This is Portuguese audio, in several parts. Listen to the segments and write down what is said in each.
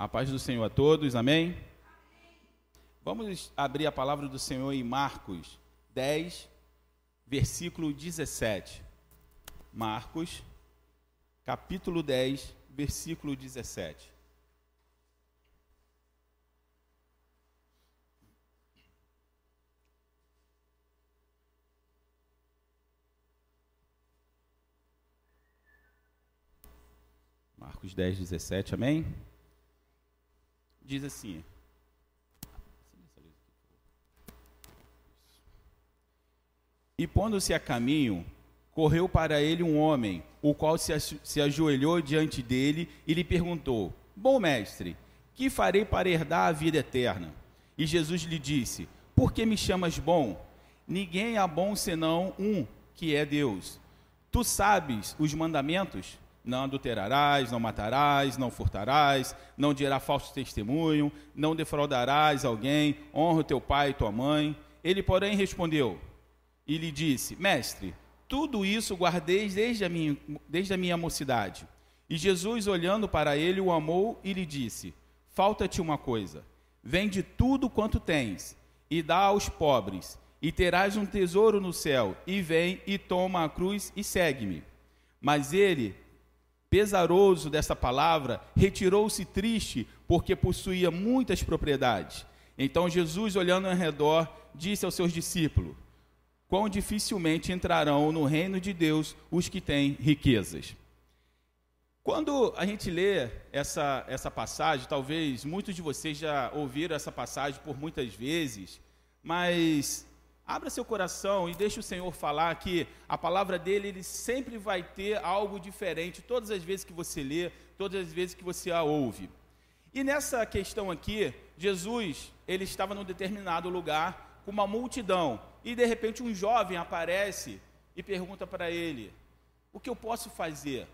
A paz do Senhor a todos, amém? Vamos abrir a palavra do Senhor em Marcos 10, versículo 17. Marcos, capítulo 10, versículo 17. Marcos 10, 17, amém? Diz assim: E pondo-se a caminho, correu para ele um homem, o qual se, ajoelhou diante dele e lhe perguntou: Bom mestre, que farei para herdar a vida eterna? E Jesus lhe disse: Por que me chamas bom? Ninguém há bom senão um, que é Deus. Tu sabes os mandamentos? Não adulterarás, não matarás, não furtarás, não dirá falso testemunho, não defraudarás alguém, honra o teu pai e tua mãe. Ele, porém, respondeu e lhe disse: Mestre, tudo isso guardei desde a minha, desde a minha mocidade. E Jesus, olhando para ele, o amou e lhe disse: Falta-te uma coisa. Vende tudo quanto tens e dá aos pobres, e terás um tesouro no céu. E vem e toma a cruz e segue-me. Mas ele, pesaroso dessa palavra, retirou-se triste, porque possuía muitas propriedades. Então Jesus, olhando ao redor, disse aos seus discípulos: Quão dificilmente entrarão no reino de Deus os que têm riquezas. Quando a gente lê essa, essa passagem, talvez muitos de vocês já ouviram essa passagem por muitas vezes, mas Abra seu coração e deixe o Senhor falar que a palavra dele ele sempre vai ter algo diferente todas as vezes que você lê, todas as vezes que você a ouve. E nessa questão aqui, Jesus, ele estava num determinado lugar com uma multidão e de repente um jovem aparece e pergunta para ele: "O que eu posso fazer?"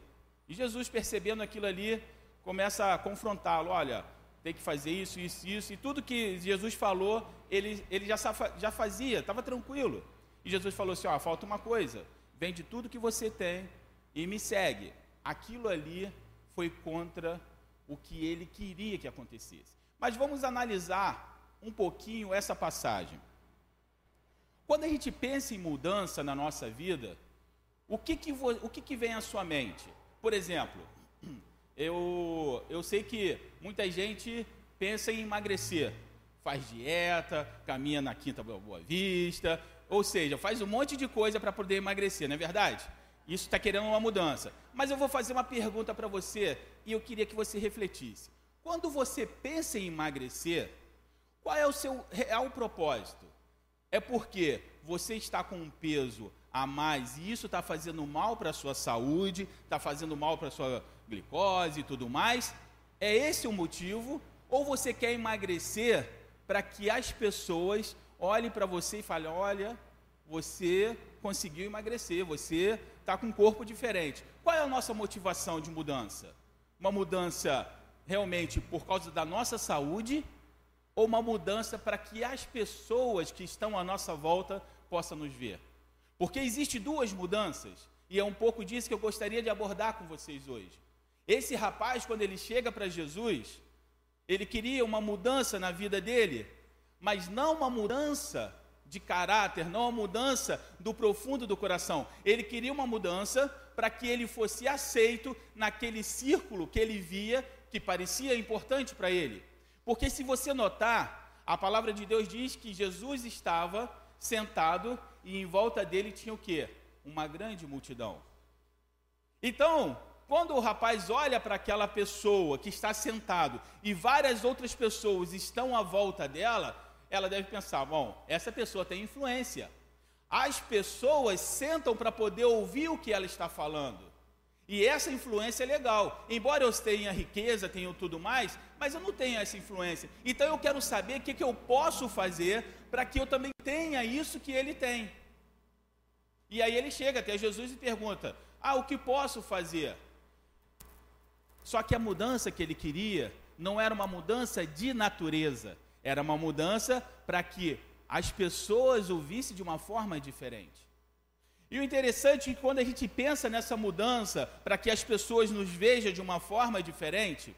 E Jesus, percebendo aquilo ali, começa a confrontá-lo: "Olha, tem que fazer isso, isso, isso. E tudo que Jesus falou, ele, ele já, já fazia, estava tranquilo. E Jesus falou assim: ó, falta uma coisa, vende tudo que você tem e me segue. Aquilo ali foi contra o que ele queria que acontecesse. Mas vamos analisar um pouquinho essa passagem. Quando a gente pensa em mudança na nossa vida, o que, que, o que, que vem à sua mente? Por exemplo, eu, eu sei que muita gente pensa em emagrecer, faz dieta, caminha na Quinta Boa Vista, ou seja, faz um monte de coisa para poder emagrecer, não é verdade? Isso está querendo uma mudança. Mas eu vou fazer uma pergunta para você e eu queria que você refletisse. Quando você pensa em emagrecer, qual é o seu real propósito? É porque você está com um peso a mais e isso está fazendo mal para a sua saúde, está fazendo mal para a sua glicose e tudo mais. É esse o motivo? Ou você quer emagrecer para que as pessoas olhem para você e falem: olha, você conseguiu emagrecer, você está com um corpo diferente. Qual é a nossa motivação de mudança? Uma mudança realmente por causa da nossa saúde ou uma mudança para que as pessoas que estão à nossa volta possam nos ver? Porque existe duas mudanças, e é um pouco disso que eu gostaria de abordar com vocês hoje. Esse rapaz, quando ele chega para Jesus, ele queria uma mudança na vida dele, mas não uma mudança de caráter, não uma mudança do profundo do coração. Ele queria uma mudança para que ele fosse aceito naquele círculo que ele via que parecia importante para ele. Porque se você notar, a palavra de Deus diz que Jesus estava sentado e em volta dele tinha o quê? Uma grande multidão. Então, quando o rapaz olha para aquela pessoa que está sentado e várias outras pessoas estão à volta dela, ela deve pensar: bom, essa pessoa tem influência. As pessoas sentam para poder ouvir o que ela está falando. E essa influência é legal. Embora eu tenha riqueza, tenha tudo mais, mas eu não tenho essa influência. Então eu quero saber o que, que eu posso fazer para que eu também tenha isso que ele tem. E aí ele chega até Jesus e pergunta: Ah, o que posso fazer? Só que a mudança que ele queria não era uma mudança de natureza, era uma mudança para que as pessoas ouvissem de uma forma diferente. E o interessante é que quando a gente pensa nessa mudança para que as pessoas nos vejam de uma forma diferente,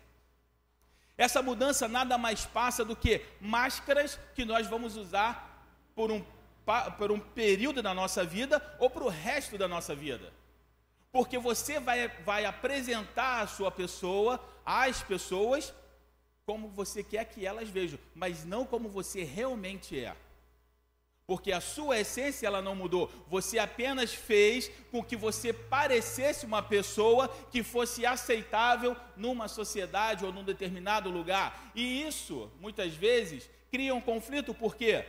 Essa mudança nada mais passa do que máscaras que nós vamos usar por um, por um período da nossa vida ou para o resto da nossa vida. Porque você vai, vai apresentar a sua pessoa às pessoas como você quer que elas vejam, mas não como você realmente é porque a sua essência ela não mudou. Você apenas fez com que você parecesse uma pessoa que fosse aceitável numa sociedade ou num determinado lugar. E isso, muitas vezes, cria um conflito, porque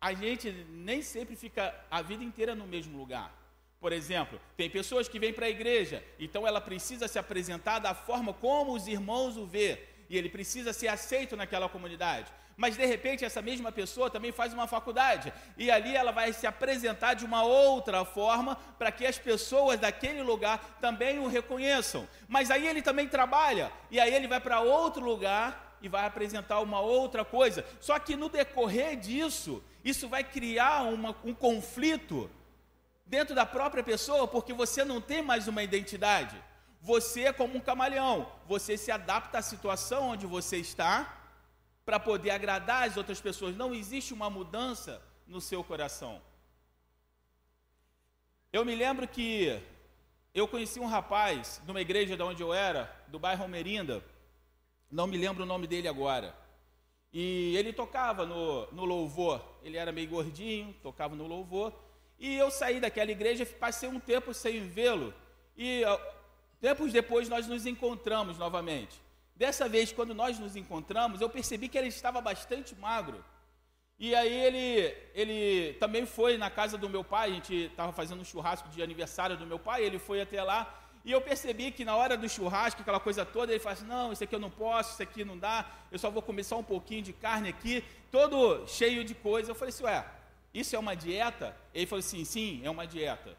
a gente nem sempre fica a vida inteira no mesmo lugar. Por exemplo, tem pessoas que vêm para a igreja, então ela precisa se apresentar da forma como os irmãos o vê, e ele precisa ser aceito naquela comunidade mas de repente essa mesma pessoa também faz uma faculdade e ali ela vai se apresentar de uma outra forma para que as pessoas daquele lugar também o reconheçam. Mas aí ele também trabalha e aí ele vai para outro lugar e vai apresentar uma outra coisa. Só que no decorrer disso, isso vai criar uma, um conflito dentro da própria pessoa, porque você não tem mais uma identidade. Você é como um camaleão, você se adapta à situação onde você está para poder agradar as outras pessoas. Não existe uma mudança no seu coração. Eu me lembro que eu conheci um rapaz numa igreja de onde eu era, do bairro Almerinda, não me lembro o nome dele agora. E ele tocava no, no louvor, ele era meio gordinho, tocava no louvor. E eu saí daquela igreja, passei um tempo sem vê-lo. E tempos depois nós nos encontramos novamente. Dessa vez, quando nós nos encontramos, eu percebi que ele estava bastante magro. E aí ele, ele também foi na casa do meu pai, a gente estava fazendo um churrasco de aniversário do meu pai, ele foi até lá, e eu percebi que na hora do churrasco, aquela coisa toda, ele fala assim, não, isso aqui eu não posso, isso aqui não dá, eu só vou comer só um pouquinho de carne aqui, todo cheio de coisa. Eu falei assim, ué, isso é uma dieta? Ele falou assim, sim, é uma dieta.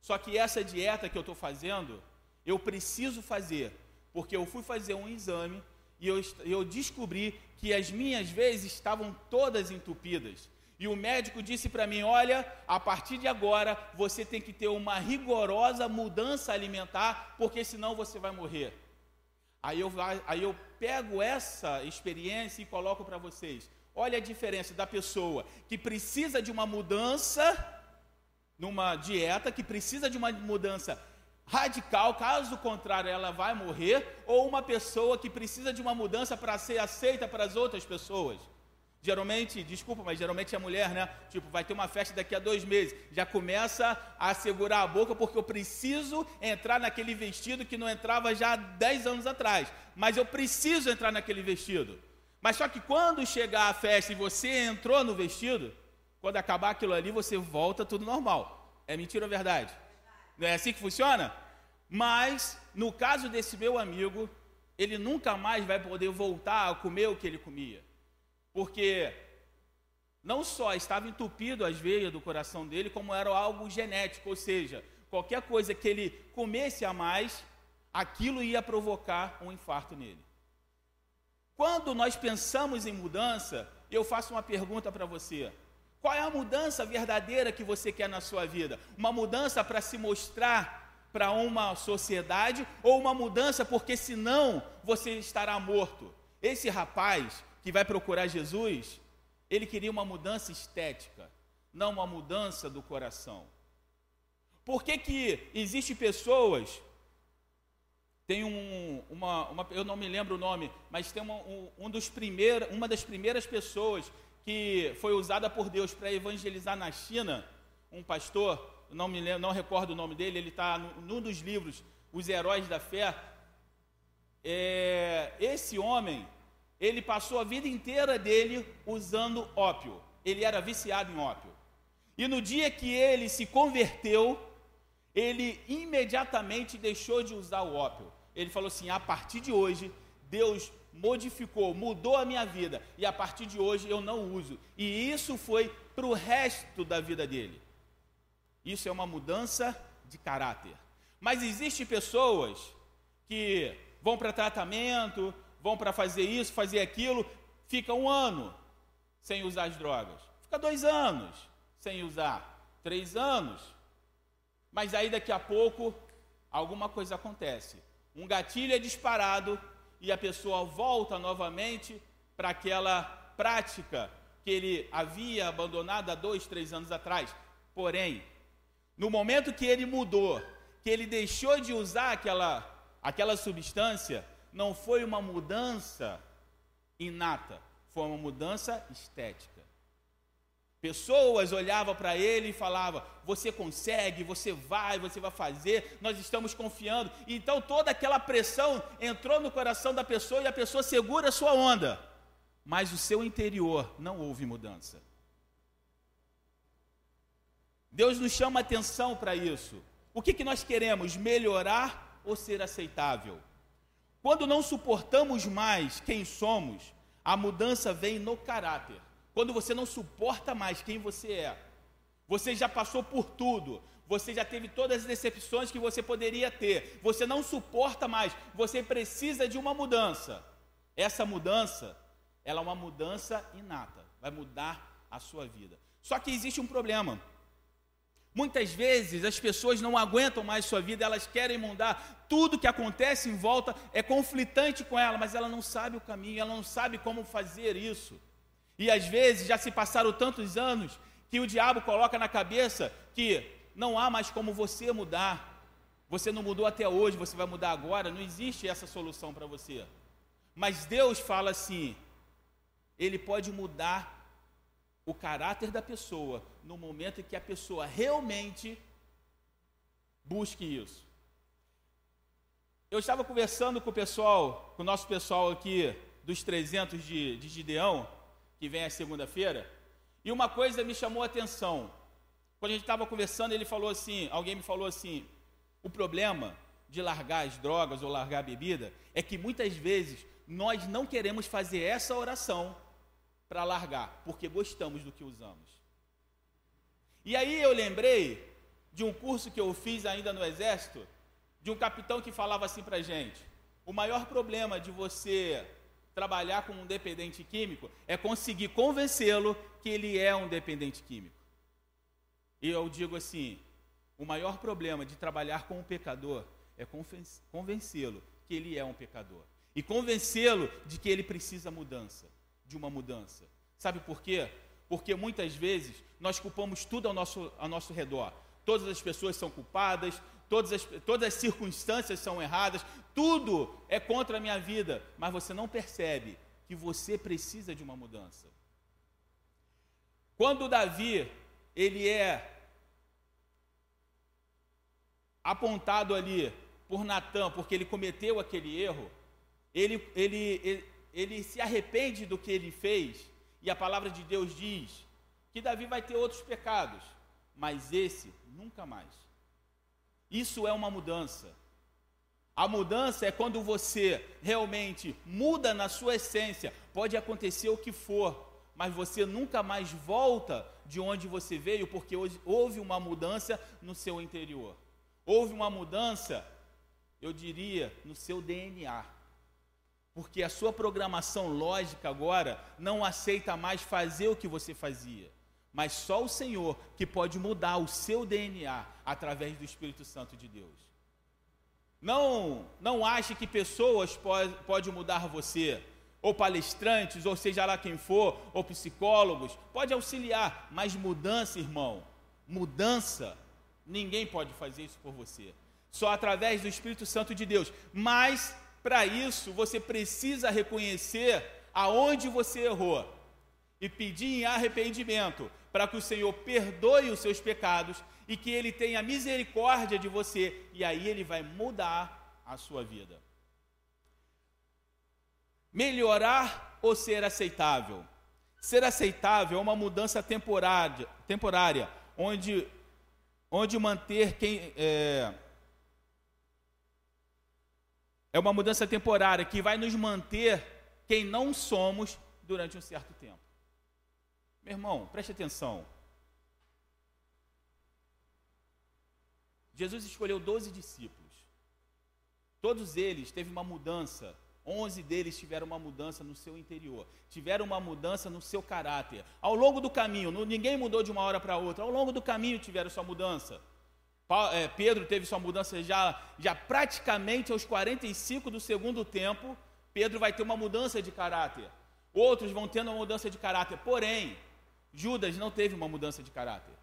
Só que essa dieta que eu estou fazendo, eu preciso fazer, porque eu fui fazer um exame e eu, eu descobri que as minhas vezes estavam todas entupidas. E o médico disse para mim: Olha, a partir de agora você tem que ter uma rigorosa mudança alimentar, porque senão você vai morrer. Aí eu, aí eu pego essa experiência e coloco para vocês. Olha a diferença da pessoa que precisa de uma mudança numa dieta, que precisa de uma mudança radical, caso contrário, ela vai morrer, ou uma pessoa que precisa de uma mudança para ser aceita para as outras pessoas. Geralmente, desculpa, mas geralmente é mulher, né? Tipo, vai ter uma festa daqui a dois meses. Já começa a segurar a boca porque eu preciso entrar naquele vestido que não entrava já há dez anos atrás. Mas eu preciso entrar naquele vestido. Mas só que quando chegar a festa e você entrou no vestido, quando acabar aquilo ali, você volta tudo normal. É mentira ou verdade? Não é assim que funciona? Mas, no caso desse meu amigo, ele nunca mais vai poder voltar a comer o que ele comia. Porque não só estava entupido as veias do coração dele, como era algo genético, ou seja, qualquer coisa que ele comesse a mais, aquilo ia provocar um infarto nele. Quando nós pensamos em mudança, eu faço uma pergunta para você: qual é a mudança verdadeira que você quer na sua vida? Uma mudança para se mostrar para uma sociedade ou uma mudança porque senão você estará morto? Esse rapaz que vai procurar Jesus, ele queria uma mudança estética, não uma mudança do coração. Por que que existe pessoas tem um, uma, uma, eu não me lembro o nome, mas tem uma, um, um dos primeiros, uma das primeiras pessoas que foi usada por Deus para evangelizar na China, um pastor, não me lembro, não recordo o nome dele, ele está num dos livros, Os Heróis da Fé. É, esse homem, ele passou a vida inteira dele usando ópio. Ele era viciado em ópio. E no dia que ele se converteu, ele imediatamente deixou de usar o ópio. Ele falou assim: a partir de hoje, Deus modificou, mudou a minha vida e a partir de hoje eu não uso. E isso foi para o resto da vida dele. Isso é uma mudança de caráter. Mas existem pessoas que vão para tratamento, vão para fazer isso, fazer aquilo, fica um ano sem usar as drogas, fica dois anos sem usar, três anos. Mas aí daqui a pouco alguma coisa acontece. Um gatilho é disparado e a pessoa volta novamente para aquela prática que ele havia abandonado há dois, três anos atrás. Porém, no momento que ele mudou, que ele deixou de usar aquela, aquela substância, não foi uma mudança inata, foi uma mudança estética. Pessoas olhavam para ele e falavam: Você consegue, você vai, você vai fazer, nós estamos confiando. Então toda aquela pressão entrou no coração da pessoa e a pessoa segura a sua onda. Mas o seu interior não houve mudança. Deus nos chama atenção para isso. O que, que nós queremos? Melhorar ou ser aceitável? Quando não suportamos mais quem somos, a mudança vem no caráter. Quando você não suporta mais quem você é, você já passou por tudo, você já teve todas as decepções que você poderia ter, você não suporta mais, você precisa de uma mudança. Essa mudança, ela é uma mudança inata, vai mudar a sua vida. Só que existe um problema. Muitas vezes as pessoas não aguentam mais sua vida, elas querem mudar. Tudo que acontece em volta é conflitante com ela, mas ela não sabe o caminho, ela não sabe como fazer isso. E às vezes já se passaram tantos anos que o diabo coloca na cabeça que não há mais como você mudar. Você não mudou até hoje, você vai mudar agora. Não existe essa solução para você. Mas Deus fala assim: Ele pode mudar o caráter da pessoa no momento em que a pessoa realmente busque isso. Eu estava conversando com o pessoal, com o nosso pessoal aqui dos 300 de, de Gideão, que vem a segunda-feira, e uma coisa me chamou a atenção. Quando a gente estava conversando, ele falou assim, alguém me falou assim, o problema de largar as drogas ou largar a bebida é que muitas vezes nós não queremos fazer essa oração para largar, porque gostamos do que usamos. E aí eu lembrei de um curso que eu fiz ainda no exército, de um capitão que falava assim para gente: o maior problema de você trabalhar com um dependente químico é conseguir convencê-lo que ele é um dependente químico. E eu digo assim: o maior problema de trabalhar com um pecador é convencê-lo que ele é um pecador e convencê-lo de que ele precisa mudança, de uma mudança. Sabe por quê? Porque muitas vezes nós culpamos tudo ao nosso, ao nosso redor. Todas as pessoas são culpadas, todas as, todas as circunstâncias são erradas, tudo é contra a minha vida, mas você não percebe que você precisa de uma mudança. Quando Davi, ele é apontado ali por Natan, porque ele cometeu aquele erro, ele, ele, ele, ele se arrepende do que ele fez, e a palavra de Deus diz que Davi vai ter outros pecados, mas esse nunca mais. Isso é uma mudança. A mudança é quando você realmente muda na sua essência. Pode acontecer o que for, mas você nunca mais volta de onde você veio, porque houve uma mudança no seu interior. Houve uma mudança, eu diria, no seu DNA. Porque a sua programação lógica agora não aceita mais fazer o que você fazia mas só o Senhor que pode mudar o seu DNA através do Espírito Santo de Deus. Não, não ache que pessoas podem pode mudar você, ou palestrantes, ou seja lá quem for, ou psicólogos, pode auxiliar, mas mudança, irmão, mudança, ninguém pode fazer isso por você. Só através do Espírito Santo de Deus. Mas para isso você precisa reconhecer aonde você errou e pedir em arrependimento para que o Senhor perdoe os seus pecados e que Ele tenha misericórdia de você, e aí Ele vai mudar a sua vida. Melhorar ou ser aceitável? Ser aceitável é uma mudança temporária, temporária onde, onde manter quem. É, é uma mudança temporária que vai nos manter quem não somos durante um certo tempo. Meu irmão, preste atenção. Jesus escolheu 12 discípulos. Todos eles teve uma mudança. Onze deles tiveram uma mudança no seu interior, tiveram uma mudança no seu caráter. Ao longo do caminho, ninguém mudou de uma hora para outra, ao longo do caminho tiveram sua mudança. É, Pedro teve sua mudança já, já praticamente aos 45 do segundo tempo, Pedro vai ter uma mudança de caráter. Outros vão tendo uma mudança de caráter. Porém, Judas não teve uma mudança de caráter.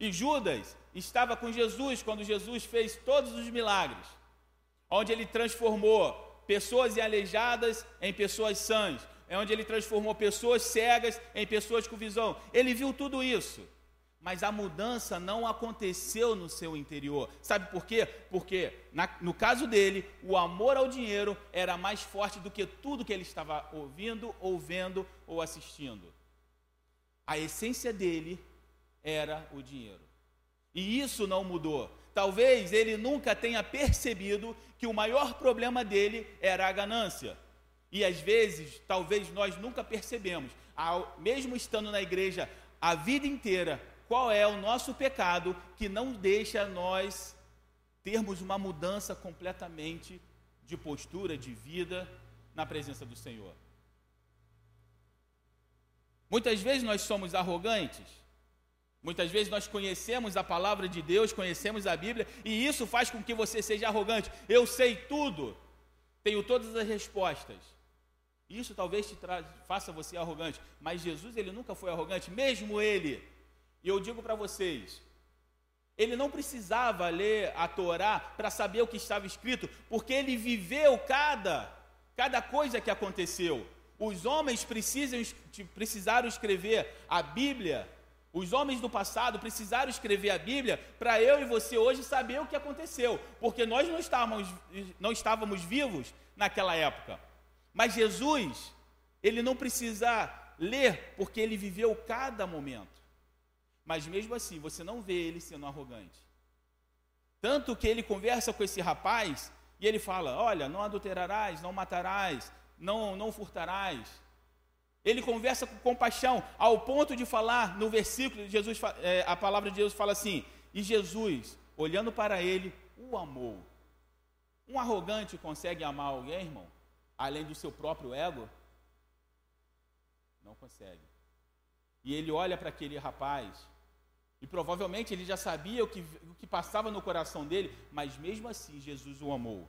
E Judas estava com Jesus quando Jesus fez todos os milagres, onde ele transformou pessoas aleijadas em pessoas sãs, é onde ele transformou pessoas cegas em pessoas com visão. Ele viu tudo isso. Mas a mudança não aconteceu no seu interior. Sabe por quê? Porque na, no caso dele, o amor ao dinheiro era mais forte do que tudo que ele estava ouvindo, ou vendo ou assistindo. A essência dele era o dinheiro. E isso não mudou. Talvez ele nunca tenha percebido que o maior problema dele era a ganância. E às vezes, talvez nós nunca percebemos, mesmo estando na igreja a vida inteira, qual é o nosso pecado que não deixa nós termos uma mudança completamente de postura, de vida na presença do Senhor. Muitas vezes nós somos arrogantes, muitas vezes nós conhecemos a palavra de Deus, conhecemos a Bíblia, e isso faz com que você seja arrogante. Eu sei tudo, tenho todas as respostas. Isso talvez te faça você arrogante, mas Jesus ele nunca foi arrogante, mesmo ele e eu digo para vocês, ele não precisava ler a Torá para saber o que estava escrito, porque ele viveu cada, cada coisa que aconteceu. Os homens precisam, precisaram escrever a Bíblia, os homens do passado precisaram escrever a Bíblia para eu e você hoje saber o que aconteceu, porque nós não estávamos, não estávamos vivos naquela época. Mas Jesus, ele não precisa ler, porque ele viveu cada momento. Mas mesmo assim, você não vê ele sendo arrogante. Tanto que ele conversa com esse rapaz e ele fala: Olha, não adulterarás, não matarás, não, não furtarás. Ele conversa com compaixão, ao ponto de falar no versículo, Jesus, é, a palavra de Deus fala assim: E Jesus, olhando para ele, o amou. Um arrogante consegue amar alguém, irmão? Além do seu próprio ego? Não consegue. E ele olha para aquele rapaz e provavelmente ele já sabia o que, o que passava no coração dele, mas mesmo assim Jesus o amou.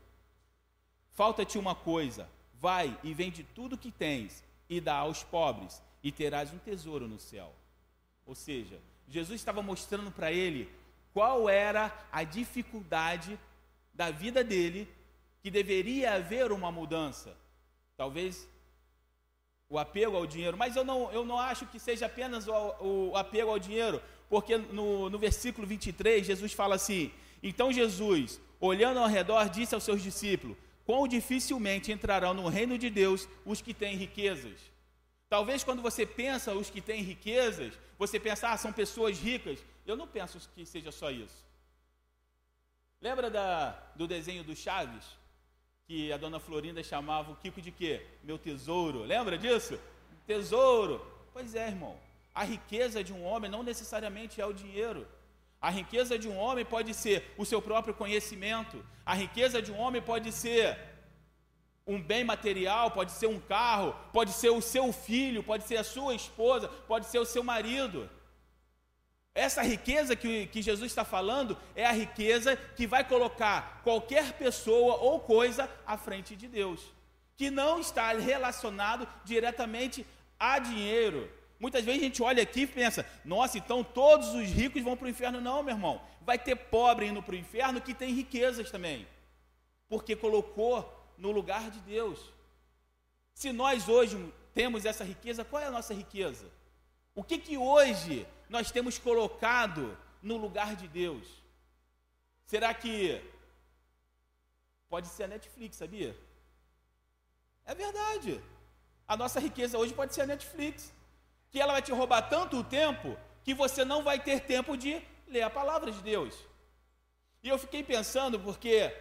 Falta-te uma coisa: vai e vende tudo que tens e dá aos pobres, e terás um tesouro no céu. Ou seja, Jesus estava mostrando para ele qual era a dificuldade da vida dele, que deveria haver uma mudança. Talvez o apego ao dinheiro, mas eu não, eu não acho que seja apenas o, o apego ao dinheiro, porque no, no versículo 23, Jesus fala assim: Então Jesus, olhando ao redor, disse aos seus discípulos: Quão dificilmente entrarão no reino de Deus os que têm riquezas. Talvez quando você pensa os que têm riquezas, você pensa, ah, são pessoas ricas. Eu não penso que seja só isso. Lembra da, do desenho do Chaves? Que a dona Florinda chamava o Kiko de quê? Meu tesouro. Lembra disso? Tesouro. Pois é, irmão. A riqueza de um homem não necessariamente é o dinheiro. A riqueza de um homem pode ser o seu próprio conhecimento. A riqueza de um homem pode ser um bem material, pode ser um carro, pode ser o seu filho, pode ser a sua esposa, pode ser o seu marido. Essa riqueza que, que Jesus está falando é a riqueza que vai colocar qualquer pessoa ou coisa à frente de Deus, que não está relacionado diretamente a dinheiro, Muitas vezes a gente olha aqui e pensa, nossa, então todos os ricos vão para o inferno. Não, meu irmão. Vai ter pobre indo para o inferno que tem riquezas também. Porque colocou no lugar de Deus. Se nós hoje temos essa riqueza, qual é a nossa riqueza? O que que hoje nós temos colocado no lugar de Deus? Será que pode ser a Netflix, sabia? É verdade. A nossa riqueza hoje pode ser a Netflix que ela vai te roubar tanto o tempo que você não vai ter tempo de ler a palavra de Deus. E eu fiquei pensando, porque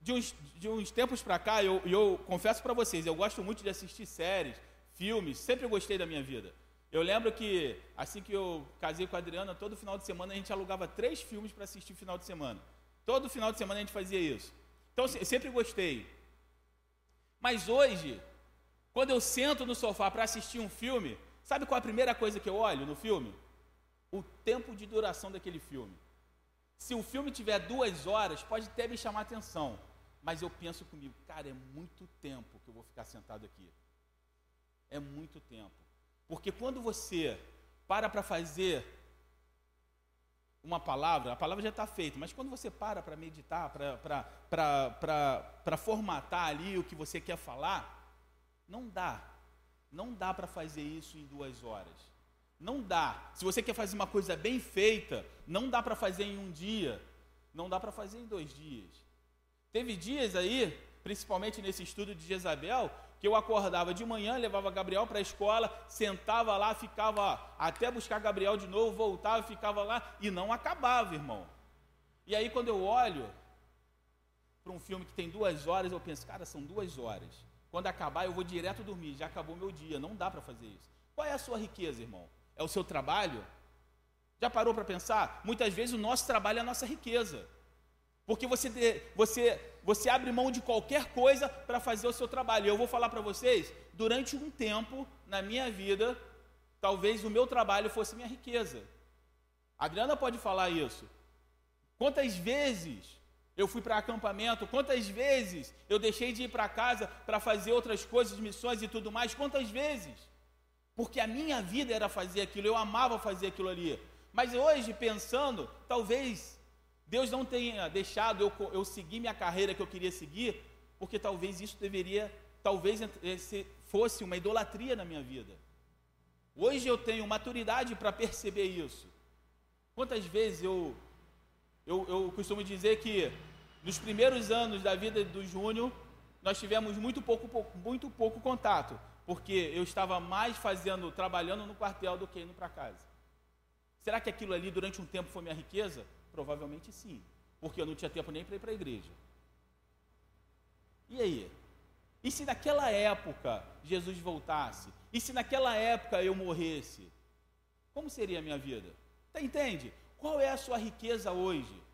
de uns, de uns tempos para cá, eu, eu confesso para vocês, eu gosto muito de assistir séries, filmes, sempre gostei da minha vida. Eu lembro que, assim que eu casei com a Adriana, todo final de semana a gente alugava três filmes para assistir final de semana. Todo final de semana a gente fazia isso. Então, sempre gostei. Mas hoje, quando eu sento no sofá para assistir um filme, Sabe qual é a primeira coisa que eu olho no filme? O tempo de duração daquele filme. Se o filme tiver duas horas, pode até me chamar atenção. Mas eu penso comigo, cara, é muito tempo que eu vou ficar sentado aqui. É muito tempo. Porque quando você para para fazer uma palavra, a palavra já está feita, mas quando você para para meditar, para formatar ali o que você quer falar, não dá. Não dá para fazer isso em duas horas. Não dá. Se você quer fazer uma coisa bem feita, não dá para fazer em um dia. Não dá para fazer em dois dias. Teve dias aí, principalmente nesse estudo de Jezabel, que eu acordava de manhã, levava Gabriel para a escola, sentava lá, ficava até buscar Gabriel de novo, voltava, ficava lá e não acabava, irmão. E aí quando eu olho para um filme que tem duas horas, eu penso, cara, são duas horas. Quando acabar, eu vou direto dormir, já acabou meu dia, não dá para fazer isso. Qual é a sua riqueza, irmão? É o seu trabalho? Já parou para pensar? Muitas vezes o nosso trabalho é a nossa riqueza. Porque você, você, você abre mão de qualquer coisa para fazer o seu trabalho. Eu vou falar para vocês, durante um tempo na minha vida, talvez o meu trabalho fosse minha riqueza. A Adriana pode falar isso. Quantas vezes eu fui para acampamento, quantas vezes eu deixei de ir para casa para fazer outras coisas, missões e tudo mais, quantas vezes? Porque a minha vida era fazer aquilo, eu amava fazer aquilo ali. Mas hoje, pensando, talvez Deus não tenha deixado eu, eu seguir minha carreira que eu queria seguir, porque talvez isso deveria, talvez fosse uma idolatria na minha vida. Hoje eu tenho maturidade para perceber isso. Quantas vezes eu, eu, eu costumo dizer que nos primeiros anos da vida do Júnior, nós tivemos muito pouco, muito pouco contato, porque eu estava mais fazendo, trabalhando no quartel do que indo para casa. Será que aquilo ali durante um tempo foi minha riqueza? Provavelmente sim, porque eu não tinha tempo nem para ir para a igreja. E aí? E se naquela época Jesus voltasse? E se naquela época eu morresse? Como seria a minha vida? Tá, entende? Qual é a sua riqueza hoje?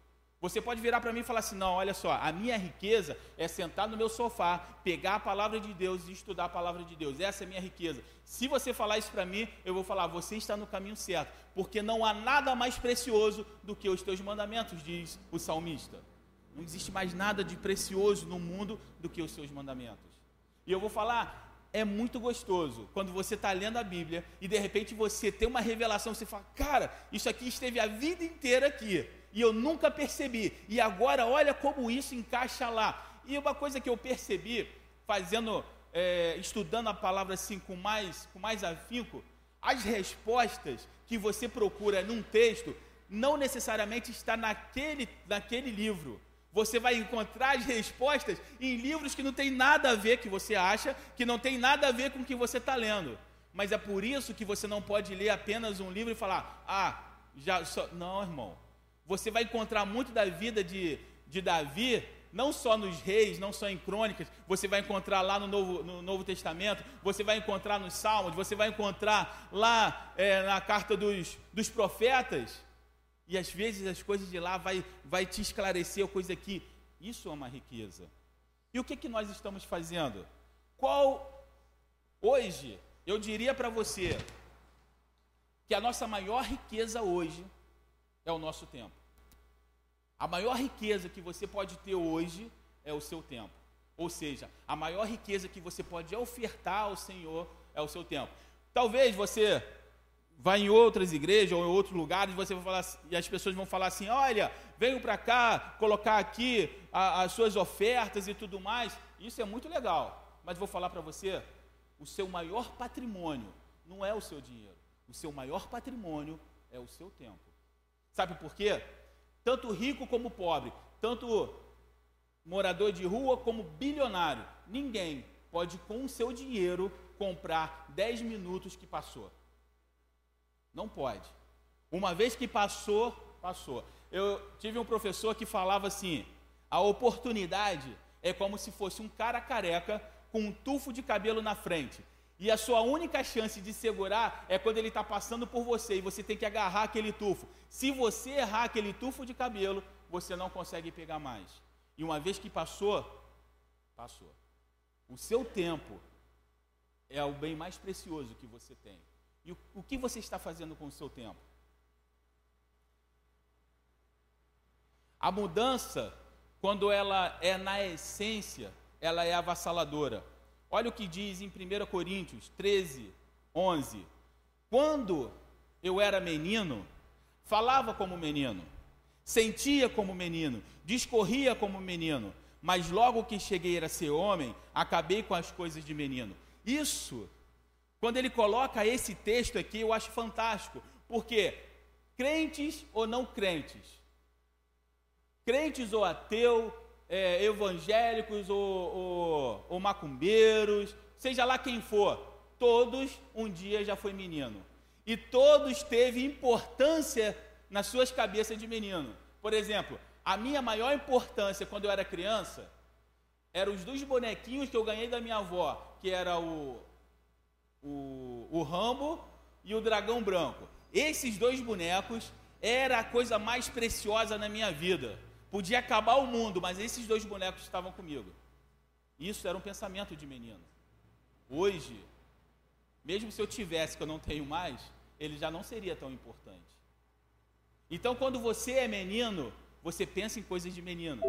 Você pode virar para mim e falar assim: não, olha só, a minha riqueza é sentar no meu sofá, pegar a palavra de Deus e estudar a palavra de Deus. Essa é a minha riqueza. Se você falar isso para mim, eu vou falar: você está no caminho certo, porque não há nada mais precioso do que os teus mandamentos, diz o salmista. Não existe mais nada de precioso no mundo do que os seus mandamentos. E eu vou falar: é muito gostoso quando você está lendo a Bíblia e de repente você tem uma revelação, você fala: cara, isso aqui esteve a vida inteira aqui e eu nunca percebi. E agora olha como isso encaixa lá. E uma coisa que eu percebi, fazendo, é, estudando a palavra assim com mais, com mais afinco, as respostas que você procura num texto não necessariamente está naquele, naquele livro. Você vai encontrar as respostas em livros que não tem nada a ver que você acha, que não tem nada a ver com o que você está lendo. Mas é por isso que você não pode ler apenas um livro e falar, ah, já só. Não, irmão. Você vai encontrar muito da vida de, de Davi, não só nos reis, não só em crônicas, você vai encontrar lá no Novo, no Novo Testamento, você vai encontrar nos Salmos, você vai encontrar lá é, na carta dos, dos profetas. E às vezes as coisas de lá vai, vai te esclarecer coisa aqui. Isso é uma riqueza. E o que, que nós estamos fazendo? Qual, hoje, eu diria para você, que a nossa maior riqueza hoje é o nosso tempo. A maior riqueza que você pode ter hoje é o seu tempo. Ou seja, a maior riqueza que você pode ofertar ao Senhor é o seu tempo. Talvez você vá em outras igrejas ou em outros lugares você vai falar, e as pessoas vão falar assim: olha, venham para cá colocar aqui a, as suas ofertas e tudo mais. Isso é muito legal. Mas vou falar para você: o seu maior patrimônio não é o seu dinheiro. O seu maior patrimônio é o seu tempo. Sabe por quê? Tanto rico como pobre, tanto morador de rua como bilionário, ninguém pode com o seu dinheiro comprar 10 minutos que passou. Não pode. Uma vez que passou, passou. Eu tive um professor que falava assim: a oportunidade é como se fosse um cara careca com um tufo de cabelo na frente. E a sua única chance de segurar é quando ele está passando por você e você tem que agarrar aquele tufo. Se você errar aquele tufo de cabelo, você não consegue pegar mais. E uma vez que passou, passou. O seu tempo é o bem mais precioso que você tem. E o, o que você está fazendo com o seu tempo? A mudança quando ela é na essência, ela é avassaladora. Olha o que diz em 1 Coríntios 13, 11. Quando eu era menino, falava como menino, sentia como menino, discorria como menino, mas logo que cheguei a ser homem, acabei com as coisas de menino. Isso, quando ele coloca esse texto aqui, eu acho fantástico, porque crentes ou não crentes, crentes ou ateu, é, evangélicos ou, ou, ou macumbeiros, seja lá quem for, todos um dia já foi menino. E todos teve importância nas suas cabeças de menino. Por exemplo, a minha maior importância quando eu era criança eram os dois bonequinhos que eu ganhei da minha avó, que era o, o, o Rambo e o Dragão Branco. Esses dois bonecos era a coisa mais preciosa na minha vida. Podia acabar o mundo, mas esses dois bonecos estavam comigo. Isso era um pensamento de menino. Hoje, mesmo se eu tivesse, que eu não tenho mais, ele já não seria tão importante. Então, quando você é menino, você pensa em coisas de menino.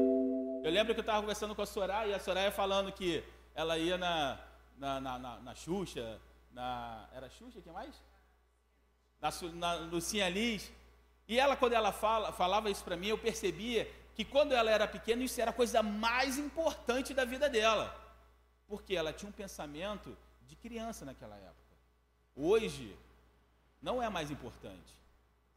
Eu lembro que eu estava conversando com a Soraya, e a Soraya falando que ela ia na, na, na, na, na Xuxa, era Xuxa, quem mais? Na, na Lucinha. E ela, quando ela fala, falava isso para mim, eu percebia que quando ela era pequena, isso era a coisa mais importante da vida dela. Porque ela tinha um pensamento de criança naquela época. Hoje, não é mais importante.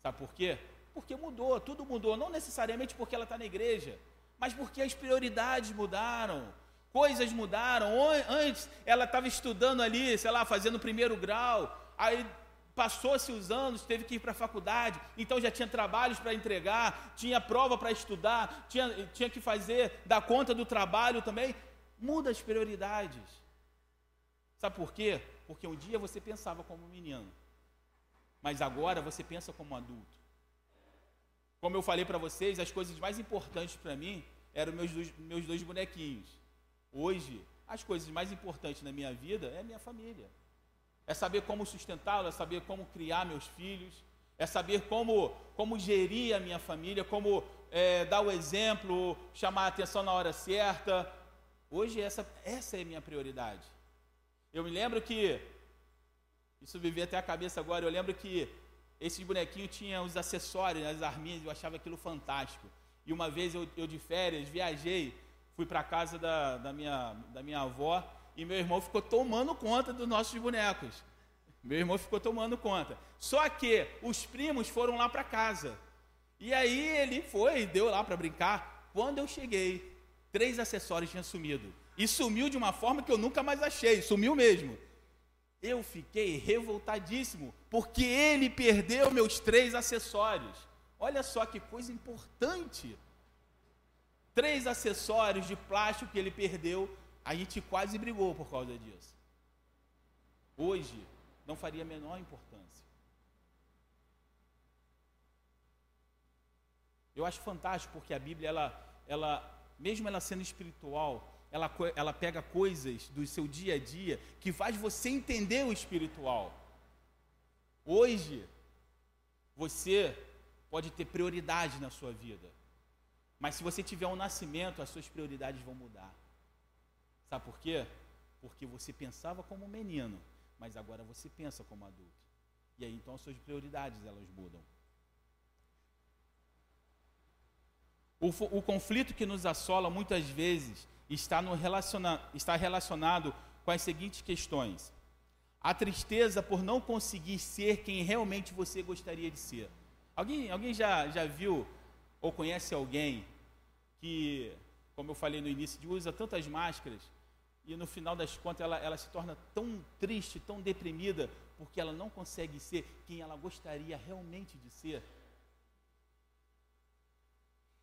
Sabe por quê? Porque mudou, tudo mudou. Não necessariamente porque ela está na igreja, mas porque as prioridades mudaram, coisas mudaram. Antes ela estava estudando ali, sei lá, fazendo o primeiro grau, aí passou-se os anos, teve que ir para a faculdade, então já tinha trabalhos para entregar, tinha prova para estudar, tinha, tinha que fazer, dar conta do trabalho também. Muda as prioridades. Sabe por quê? Porque um dia você pensava como menino, mas agora você pensa como adulto. Como eu falei para vocês, as coisas mais importantes para mim eram meus dois, meus dois bonequinhos. Hoje, as coisas mais importantes na minha vida é a minha família. É saber como sustentá-la, é saber como criar meus filhos, é saber como, como gerir a minha família, como é, dar o exemplo, chamar a atenção na hora certa. Hoje essa, essa é a minha prioridade. Eu me lembro que, isso veio até a cabeça agora, eu lembro que esses bonequinhos tinham os acessórios, as arminhas, eu achava aquilo fantástico. E uma vez eu, eu de férias, viajei, fui para a casa da, da, minha, da minha avó e meu irmão ficou tomando conta dos nossos bonecos. Meu irmão ficou tomando conta. Só que os primos foram lá para casa. E aí ele foi, deu lá para brincar. Quando eu cheguei, três acessórios tinham sumido. E sumiu de uma forma que eu nunca mais achei, sumiu mesmo. Eu fiquei revoltadíssimo, porque ele perdeu meus três acessórios. Olha só que coisa importante. Três acessórios de plástico que ele perdeu, a gente quase brigou por causa disso. Hoje, não faria a menor importância. Eu acho fantástico porque a Bíblia, ela, ela, mesmo ela sendo espiritual, ela, ela pega coisas do seu dia a dia que faz você entender o espiritual. Hoje, você pode ter prioridade na sua vida, mas se você tiver um nascimento, as suas prioridades vão mudar. Sabe por quê? Porque você pensava como menino, mas agora você pensa como adulto. E aí então as suas prioridades elas mudam. O, o conflito que nos assola muitas vezes está, no relaciona, está relacionado com as seguintes questões: a tristeza por não conseguir ser quem realmente você gostaria de ser. Alguém, alguém já, já viu ou conhece alguém que, como eu falei no início, usa tantas máscaras e no final das contas ela, ela se torna tão triste, tão deprimida, porque ela não consegue ser quem ela gostaria realmente de ser?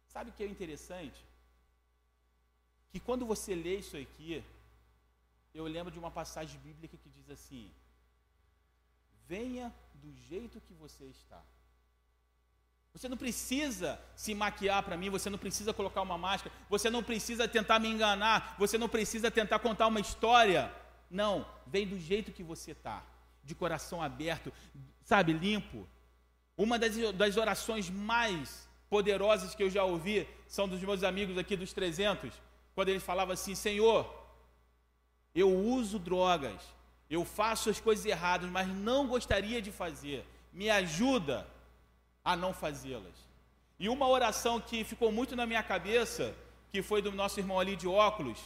Sabe o que é interessante? que quando você lê isso aqui, eu lembro de uma passagem bíblica que diz assim: venha do jeito que você está. Você não precisa se maquiar para mim, você não precisa colocar uma máscara, você não precisa tentar me enganar, você não precisa tentar contar uma história. Não, vem do jeito que você está, de coração aberto, sabe, limpo. Uma das, das orações mais poderosas que eu já ouvi são dos meus amigos aqui dos 300, quando eles falavam assim: Senhor, eu uso drogas, eu faço as coisas erradas, mas não gostaria de fazer, me ajuda a não fazê-las. E uma oração que ficou muito na minha cabeça, que foi do nosso irmão ali de óculos,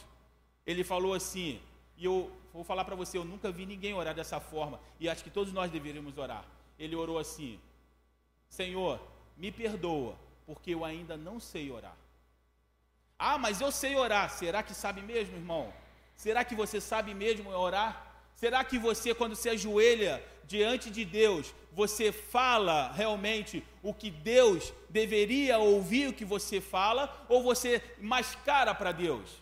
ele falou assim, e eu vou falar para você, eu nunca vi ninguém orar dessa forma, e acho que todos nós deveríamos orar. Ele orou assim: Senhor, me perdoa, porque eu ainda não sei orar. Ah, mas eu sei orar. Será que sabe mesmo, irmão? Será que você sabe mesmo orar? Será que você, quando se ajoelha diante de Deus, você fala realmente o que Deus deveria ouvir o que você fala, ou você mascara para Deus?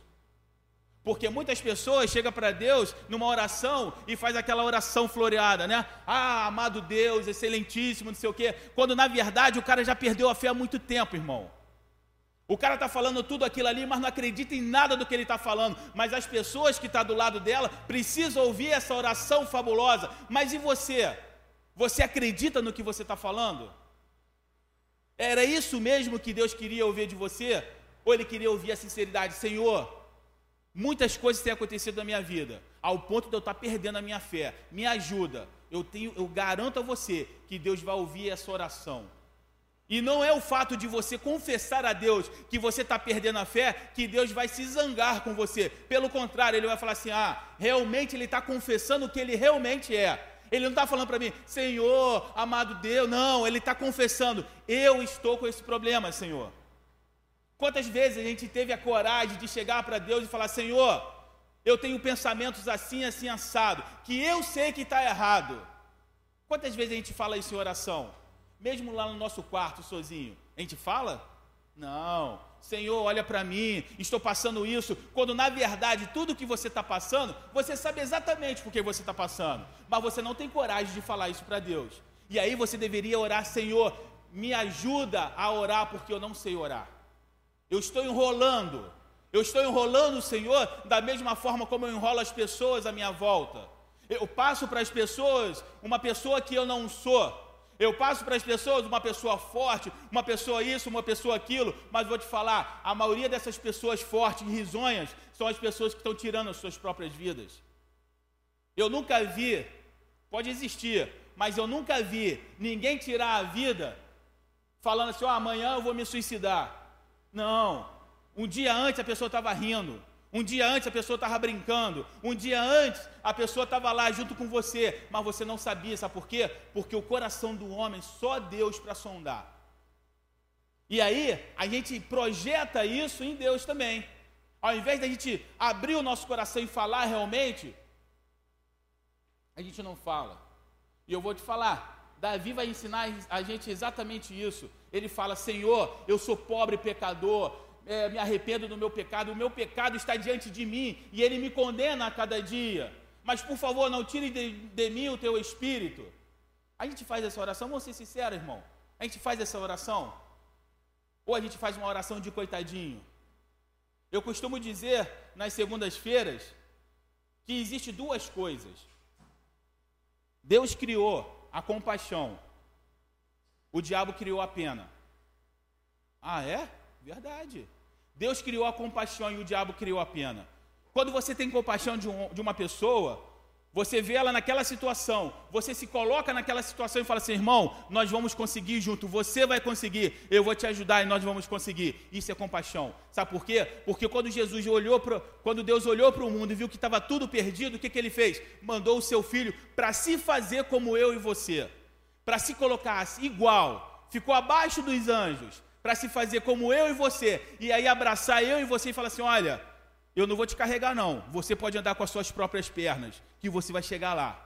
Porque muitas pessoas chegam para Deus numa oração e faz aquela oração floreada, né? Ah, amado Deus, excelentíssimo, não sei o quê. Quando na verdade o cara já perdeu a fé há muito tempo, irmão. O cara está falando tudo aquilo ali, mas não acredita em nada do que ele está falando. Mas as pessoas que estão tá do lado dela precisam ouvir essa oração fabulosa. Mas e você? Você acredita no que você está falando? Era isso mesmo que Deus queria ouvir de você? Ou Ele queria ouvir a sinceridade? Senhor, Muitas coisas têm acontecido na minha vida, ao ponto de eu estar perdendo a minha fé. Me ajuda. Eu tenho, eu garanto a você que Deus vai ouvir essa oração. E não é o fato de você confessar a Deus que você está perdendo a fé que Deus vai se zangar com você. Pelo contrário, Ele vai falar assim: ah, realmente Ele está confessando o que Ele realmente é. Ele não está falando para mim, Senhor, amado Deus, não, Ele está confessando, eu estou com esse problema, Senhor. Quantas vezes a gente teve a coragem de chegar para Deus e falar: Senhor, eu tenho pensamentos assim, assim, assado, que eu sei que está errado. Quantas vezes a gente fala isso em oração? Mesmo lá no nosso quarto, sozinho. A gente fala? Não. Senhor, olha para mim, estou passando isso, quando na verdade tudo que você está passando, você sabe exatamente por que você está passando, mas você não tem coragem de falar isso para Deus. E aí você deveria orar, Senhor, me ajuda a orar porque eu não sei orar. Eu estou enrolando. Eu estou enrolando o Senhor da mesma forma como eu enrolo as pessoas à minha volta. Eu passo para as pessoas uma pessoa que eu não sou. Eu passo para as pessoas uma pessoa forte, uma pessoa isso, uma pessoa aquilo, mas vou te falar, a maioria dessas pessoas fortes e risonhas são as pessoas que estão tirando as suas próprias vidas. Eu nunca vi, pode existir, mas eu nunca vi ninguém tirar a vida falando assim: oh, amanhã eu vou me suicidar. Não. Um dia antes a pessoa estava rindo. Um dia antes a pessoa estava brincando. Um dia antes a pessoa estava lá junto com você. Mas você não sabia, sabe por quê? Porque o coração do homem só Deus para sondar. E aí a gente projeta isso em Deus também. Ao invés da gente abrir o nosso coração e falar realmente, a gente não fala. E eu vou te falar, Davi vai ensinar a gente exatamente isso. Ele fala: Senhor, eu sou pobre pecador, é, me arrependo do meu pecado, o meu pecado está diante de mim e ele me condena a cada dia. Mas por favor, não tire de, de mim o teu espírito. A gente faz essa oração, vamos ser sinceros, irmão. A gente faz essa oração? Ou a gente faz uma oração de coitadinho? Eu costumo dizer nas segundas-feiras que existe duas coisas. Deus criou a compaixão o diabo criou a pena. Ah, é? Verdade. Deus criou a compaixão e o diabo criou a pena. Quando você tem compaixão de, um, de uma pessoa, você vê ela naquela situação, você se coloca naquela situação e fala assim: irmão, nós vamos conseguir junto, você vai conseguir, eu vou te ajudar e nós vamos conseguir. Isso é compaixão. Sabe por quê? Porque quando Jesus olhou para, quando Deus olhou para o mundo e viu que estava tudo perdido, o que, que ele fez? Mandou o seu filho para se fazer como eu e você para se colocar igual, ficou abaixo dos anjos, para se fazer como eu e você, e aí abraçar eu e você e falar assim: olha, eu não vou te carregar, não. Você pode andar com as suas próprias pernas, que você vai chegar lá.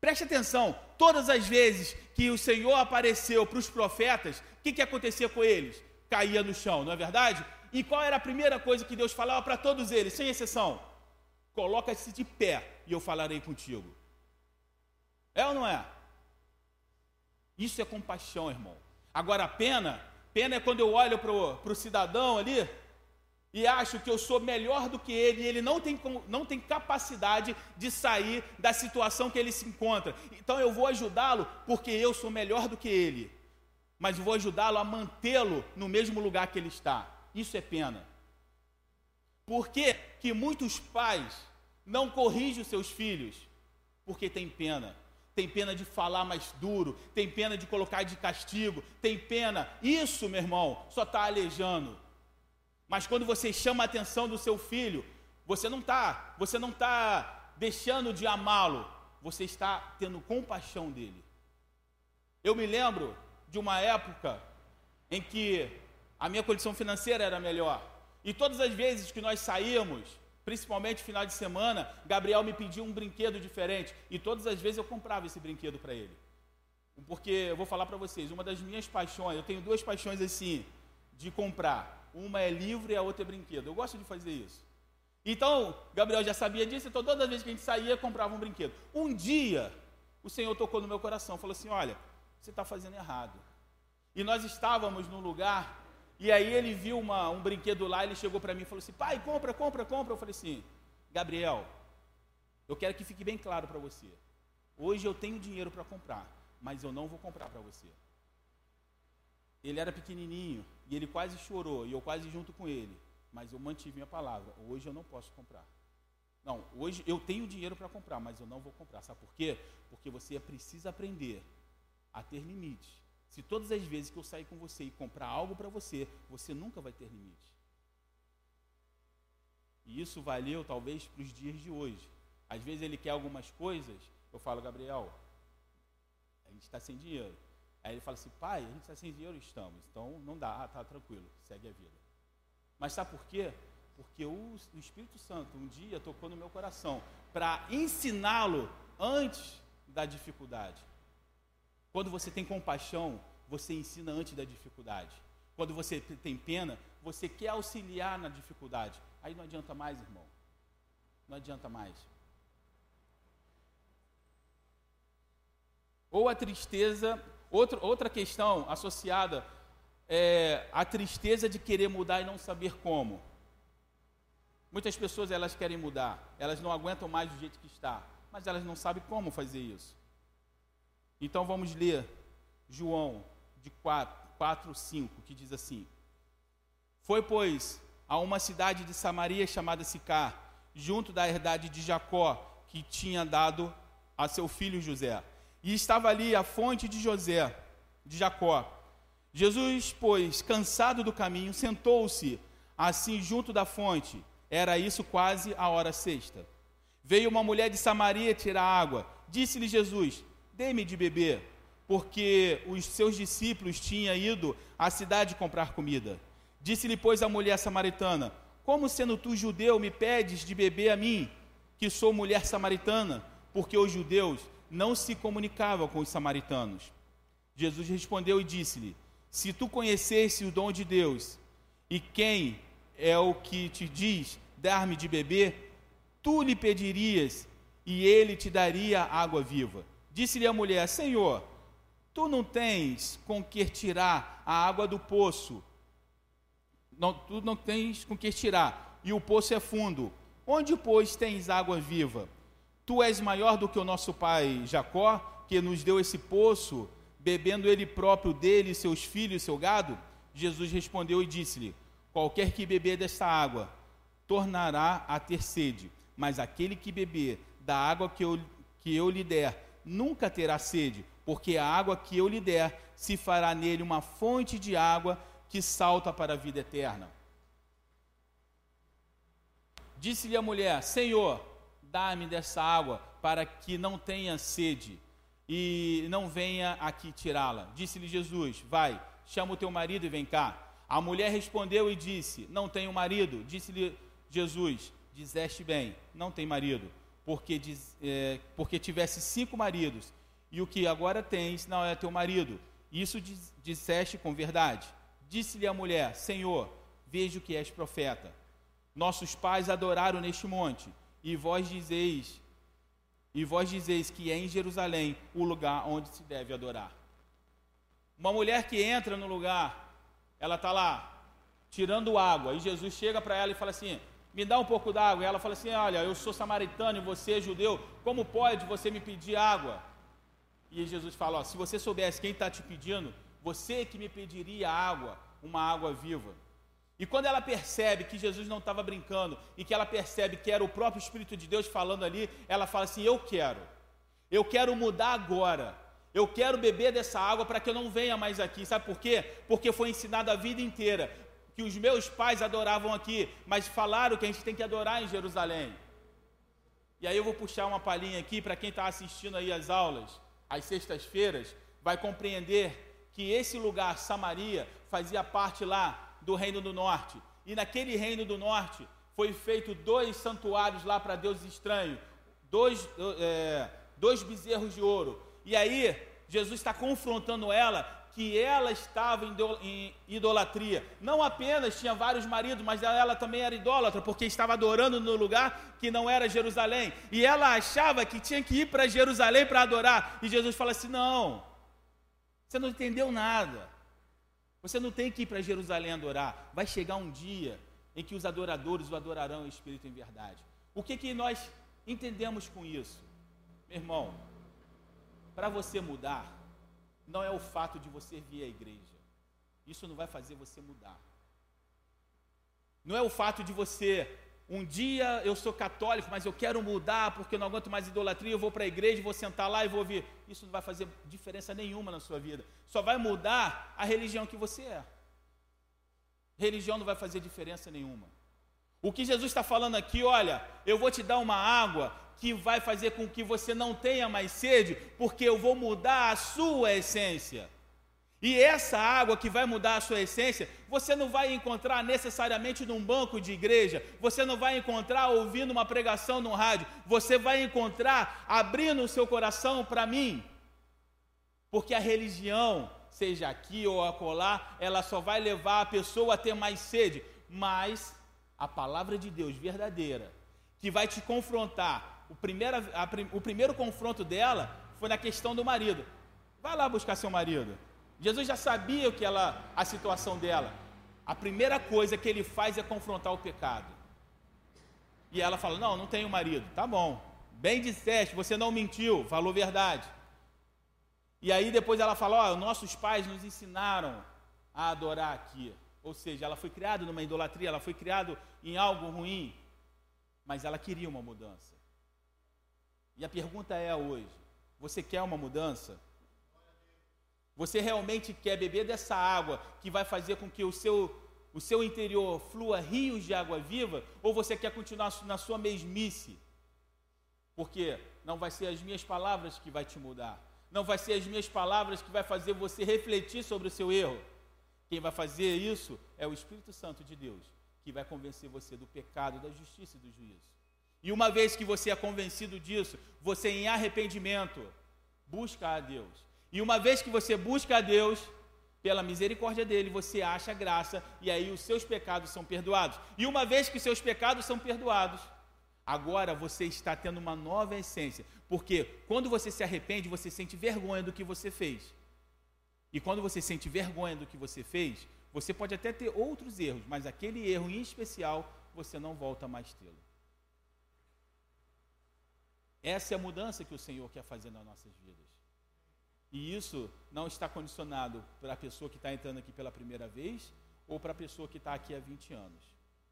Preste atenção, todas as vezes que o Senhor apareceu para os profetas, o que, que acontecia com eles? Caía no chão, não é verdade? E qual era a primeira coisa que Deus falava para todos eles, sem exceção? Coloca-se de pé e eu falarei contigo. É ou não é? Isso é compaixão, irmão. Agora, a pena, pena é quando eu olho para o cidadão ali e acho que eu sou melhor do que ele e ele não tem, não tem capacidade de sair da situação que ele se encontra. Então eu vou ajudá-lo porque eu sou melhor do que ele. mas vou ajudá-lo a mantê-lo no mesmo lugar que ele está. Isso é pena. Por que, que muitos pais não corrigem os seus filhos? Porque tem pena. Tem pena de falar mais duro, tem pena de colocar de castigo, tem pena. Isso, meu irmão, só está alejando. Mas quando você chama a atenção do seu filho, você não está, você não está deixando de amá-lo, você está tendo compaixão dele. Eu me lembro de uma época em que a minha condição financeira era melhor. E todas as vezes que nós saímos, principalmente final de semana, Gabriel me pedia um brinquedo diferente. E todas as vezes eu comprava esse brinquedo para ele. Porque eu vou falar para vocês, uma das minhas paixões, eu tenho duas paixões assim, de comprar. Uma é livro e a outra é brinquedo. Eu gosto de fazer isso. Então, Gabriel já sabia disso, então todas as vezes que a gente saía, comprava um brinquedo. Um dia, o Senhor tocou no meu coração, falou assim: Olha, você está fazendo errado. E nós estávamos num lugar, e aí ele viu uma, um brinquedo lá, ele chegou para mim e falou assim: Pai, compra, compra, compra. Eu falei assim: Gabriel, eu quero que fique bem claro para você. Hoje eu tenho dinheiro para comprar, mas eu não vou comprar para você. Ele era pequenininho e ele quase chorou, e eu quase junto com ele mas eu mantive minha palavra. Hoje eu não posso comprar. Não, hoje eu tenho dinheiro para comprar, mas eu não vou comprar. Sabe por quê? Porque você precisa aprender a ter limite. Se todas as vezes que eu sair com você e comprar algo para você, você nunca vai ter limite. E isso valeu talvez para os dias de hoje. Às vezes ele quer algumas coisas, eu falo, Gabriel, a gente está sem dinheiro. Aí ele fala assim, pai, a gente está sem dinheiro, estamos. Então não dá, ah, tá tranquilo, segue a vida. Mas sabe por quê? Porque o, o Espírito Santo um dia tocou no meu coração para ensiná-lo antes da dificuldade. Quando você tem compaixão, você ensina antes da dificuldade. Quando você tem pena, você quer auxiliar na dificuldade. Aí não adianta mais, irmão. Não adianta mais. Ou a tristeza, outra, outra questão associada é, a tristeza de querer mudar e não saber como. Muitas pessoas elas querem mudar, elas não aguentam mais do jeito que está, mas elas não sabem como fazer isso. Então vamos ler João de 4, 4 5, que diz assim: Foi, pois, a uma cidade de Samaria chamada Sicar, junto da herdade de Jacó, que tinha dado a seu filho José. E estava ali a fonte de José, de Jacó. Jesus, pois, cansado do caminho, sentou-se assim junto da fonte. Era isso quase a hora sexta. Veio uma mulher de Samaria tirar água. Disse-lhe Jesus: Dê-me de beber, porque os seus discípulos tinham ido à cidade comprar comida. Disse-lhe, pois, a mulher samaritana: Como sendo tu judeu me pedes de beber a mim, que sou mulher samaritana? Porque os judeus não se comunicavam com os samaritanos. Jesus respondeu e disse-lhe: se tu conhecesse o dom de Deus e quem é o que te diz dar-me de beber, tu lhe pedirias e ele te daria água viva. Disse-lhe a mulher: Senhor, tu não tens com que tirar a água do poço. Não, tu não tens com que tirar, e o poço é fundo. Onde, pois, tens água viva? Tu és maior do que o nosso pai Jacó, que nos deu esse poço bebendo ele próprio dele, seus filhos e seu gado? Jesus respondeu e disse-lhe: Qualquer que beber desta água tornará a ter sede, mas aquele que beber da água que eu, que eu lhe der nunca terá sede, porque a água que eu lhe der se fará nele uma fonte de água que salta para a vida eterna. Disse-lhe a mulher: Senhor, dá-me dessa água para que não tenha sede e não venha aqui tirá-la. Disse-lhe Jesus: Vai, chama o teu marido e vem cá. A mulher respondeu e disse: Não tenho marido. Disse-lhe Jesus: Dizeste bem, não tem marido, porque, é, porque tivesse cinco maridos, e o que agora tens não é teu marido. Isso disseste com verdade. Disse-lhe a mulher: Senhor, vejo que és profeta. Nossos pais adoraram neste monte, e vós dizeis e vós dizeis que é em Jerusalém o lugar onde se deve adorar. Uma mulher que entra no lugar, ela está lá tirando água, e Jesus chega para ela e fala assim: Me dá um pouco d'água. E ela fala assim: Olha, eu sou samaritano e você é judeu, como pode você me pedir água? E Jesus fala: ó, Se você soubesse quem está te pedindo, Você que me pediria água, uma água viva. E quando ela percebe que Jesus não estava brincando e que ela percebe que era o próprio Espírito de Deus falando ali, ela fala assim: Eu quero, eu quero mudar agora, eu quero beber dessa água para que eu não venha mais aqui. Sabe por quê? Porque foi ensinado a vida inteira que os meus pais adoravam aqui, mas falaram que a gente tem que adorar em Jerusalém. E aí eu vou puxar uma palhinha aqui para quem está assistindo aí as aulas, às sextas-feiras, vai compreender que esse lugar, Samaria, fazia parte lá do Reino do Norte. E naquele Reino do Norte foi feito dois santuários lá para deuses estranhos, dois, é, dois bezerros de ouro. E aí Jesus está confrontando ela que ela estava em idolatria. Não apenas tinha vários maridos, mas ela também era idólatra, porque estava adorando no lugar que não era Jerusalém. E ela achava que tinha que ir para Jerusalém para adorar. E Jesus fala assim: não, você não entendeu nada. Você não tem que ir para Jerusalém adorar. Vai chegar um dia em que os adoradores o adorarão em espírito e em verdade. O que, que nós entendemos com isso? Meu irmão, para você mudar, não é o fato de você vir à igreja. Isso não vai fazer você mudar. Não é o fato de você um dia eu sou católico, mas eu quero mudar porque eu não aguento mais idolatria, eu vou para a igreja, vou sentar lá e vou ouvir. Isso não vai fazer diferença nenhuma na sua vida. Só vai mudar a religião que você é. Religião não vai fazer diferença nenhuma. O que Jesus está falando aqui, olha, eu vou te dar uma água que vai fazer com que você não tenha mais sede, porque eu vou mudar a sua essência. E essa água que vai mudar a sua essência, você não vai encontrar necessariamente num banco de igreja, você não vai encontrar ouvindo uma pregação no rádio, você vai encontrar abrindo o seu coração para mim. Porque a religião, seja aqui ou acolá, ela só vai levar a pessoa a ter mais sede, mas a palavra de Deus verdadeira, que vai te confrontar, o primeiro, a, o primeiro confronto dela foi na questão do marido. Vai lá buscar seu marido. Jesus já sabia o que ela, a situação dela. A primeira coisa que ele faz é confrontar o pecado. E ela fala: Não, não tenho marido. Tá bom. Bem disseste, você não mentiu, falou verdade. E aí depois ela fala: Ó, oh, nossos pais nos ensinaram a adorar aqui. Ou seja, ela foi criada numa idolatria, ela foi criada em algo ruim. Mas ela queria uma mudança. E a pergunta é hoje: você quer uma mudança? Você realmente quer beber dessa água que vai fazer com que o seu, o seu interior flua rios de água viva? Ou você quer continuar na sua mesmice? Porque não vai ser as minhas palavras que vai te mudar. Não vai ser as minhas palavras que vai fazer você refletir sobre o seu erro. Quem vai fazer isso é o Espírito Santo de Deus, que vai convencer você do pecado, da justiça e do juízo. E uma vez que você é convencido disso, você em arrependimento busca a Deus e uma vez que você busca a Deus, pela misericórdia dele, você acha graça e aí os seus pecados são perdoados. E uma vez que seus pecados são perdoados, agora você está tendo uma nova essência, porque quando você se arrepende, você sente vergonha do que você fez. E quando você sente vergonha do que você fez, você pode até ter outros erros, mas aquele erro em especial, você não volta mais tê-lo. Essa é a mudança que o Senhor quer fazer nas nossas vidas. E isso não está condicionado para a pessoa que está entrando aqui pela primeira vez ou para a pessoa que está aqui há 20 anos.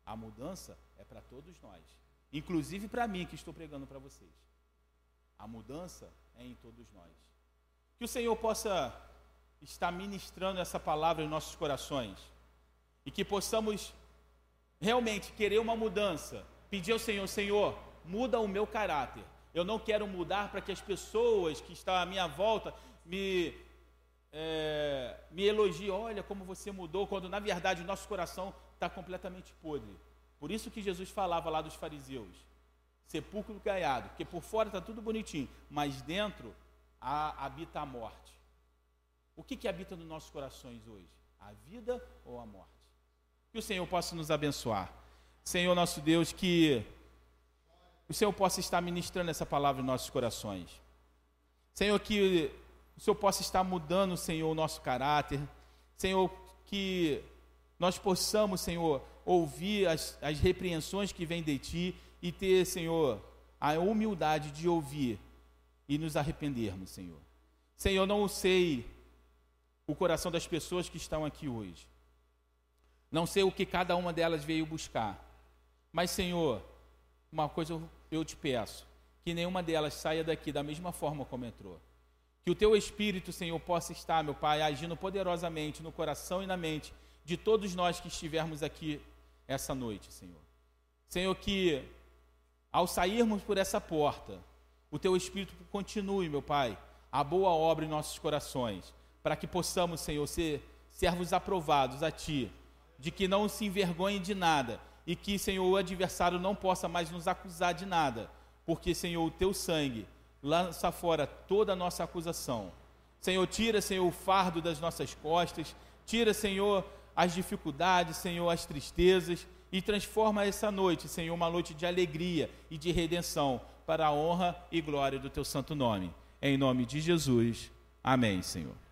A mudança é para todos nós, inclusive para mim que estou pregando para vocês. A mudança é em todos nós. Que o Senhor possa estar ministrando essa palavra em nossos corações e que possamos realmente querer uma mudança, pedir ao Senhor: Senhor, muda o meu caráter. Eu não quero mudar para que as pessoas que estão à minha volta me, é, me elogie, olha como você mudou, quando na verdade o nosso coração está completamente podre. Por isso que Jesus falava lá dos fariseus, sepulcro caiado, porque por fora está tudo bonitinho, mas dentro há, habita a morte. O que, que habita nos nossos corações hoje? A vida ou a morte? Que o Senhor possa nos abençoar. Senhor nosso Deus, que o Senhor possa estar ministrando essa palavra em nossos corações. Senhor, que o Senhor possa estar mudando, Senhor, o nosso caráter. Senhor, que nós possamos, Senhor, ouvir as, as repreensões que vêm de Ti e ter, Senhor, a humildade de ouvir e nos arrependermos, Senhor. Senhor, não sei o coração das pessoas que estão aqui hoje. Não sei o que cada uma delas veio buscar, mas, Senhor, uma coisa eu te peço: que nenhuma delas saia daqui da mesma forma como entrou. Que o teu Espírito, Senhor, possa estar, meu Pai, agindo poderosamente no coração e na mente de todos nós que estivermos aqui essa noite, Senhor. Senhor, que ao sairmos por essa porta, o teu Espírito continue, meu Pai, a boa obra em nossos corações, para que possamos, Senhor, ser servos aprovados a Ti, de que não se envergonhe de nada e que, Senhor, o adversário não possa mais nos acusar de nada, porque, Senhor, o Teu sangue lança fora toda a nossa acusação. Senhor, tira, Senhor, o fardo das nossas costas, tira, Senhor, as dificuldades, Senhor, as tristezas, e transforma essa noite, Senhor, uma noite de alegria e de redenção, para a honra e glória do Teu santo nome. Em nome de Jesus. Amém, Senhor.